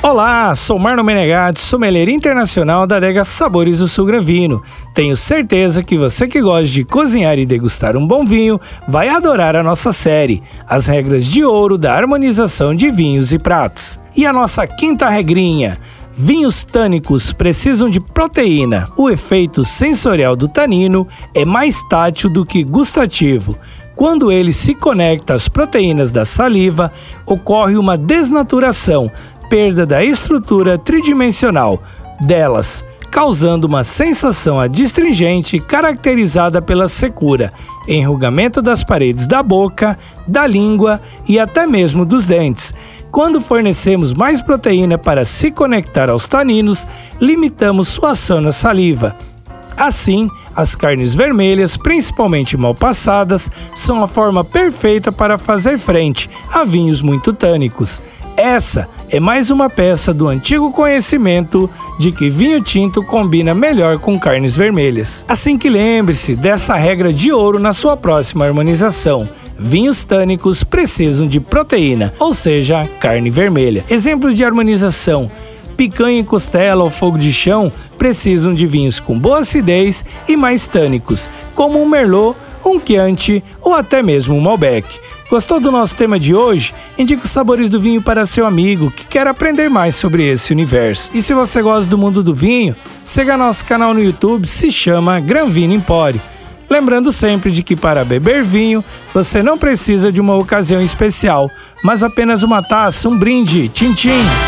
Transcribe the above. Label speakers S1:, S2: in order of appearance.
S1: Olá, sou Marno Menegatti, sommelier internacional da adega Sabores do Sul Gran Vino. Tenho certeza que você que gosta de cozinhar e degustar um bom vinho vai adorar a nossa série, as regras de ouro da harmonização de vinhos e pratos. E a nossa quinta regrinha, Vinhos tânicos precisam de proteína. O efeito sensorial do tanino é mais tátil do que gustativo. Quando ele se conecta às proteínas da saliva, ocorre uma desnaturação, perda da estrutura tridimensional delas, causando uma sensação adstringente caracterizada pela secura, enrugamento das paredes da boca, da língua e até mesmo dos dentes. Quando fornecemos mais proteína para se conectar aos taninos, limitamos sua ação na saliva. Assim, as carnes vermelhas, principalmente mal passadas, são a forma perfeita para fazer frente a vinhos muito tânicos. Essa é mais uma peça do antigo conhecimento de que vinho tinto combina melhor com carnes vermelhas. Assim que lembre-se dessa regra de ouro na sua próxima harmonização. Vinhos tânicos precisam de proteína, ou seja, carne vermelha. Exemplos de harmonização: picanha e costela ao fogo de chão precisam de vinhos com boa acidez e mais tânicos, como um Merlot, um Chianti ou até mesmo um Malbec. Gostou do nosso tema de hoje? Indique os sabores do vinho para seu amigo que quer aprender mais sobre esse universo. E se você gosta do mundo do vinho, siga nosso canal no YouTube, se chama Gran Vino Empório. Lembrando sempre de que para beber vinho, você não precisa de uma ocasião especial, mas apenas uma taça, um brinde, tchim-tchim.
S2: O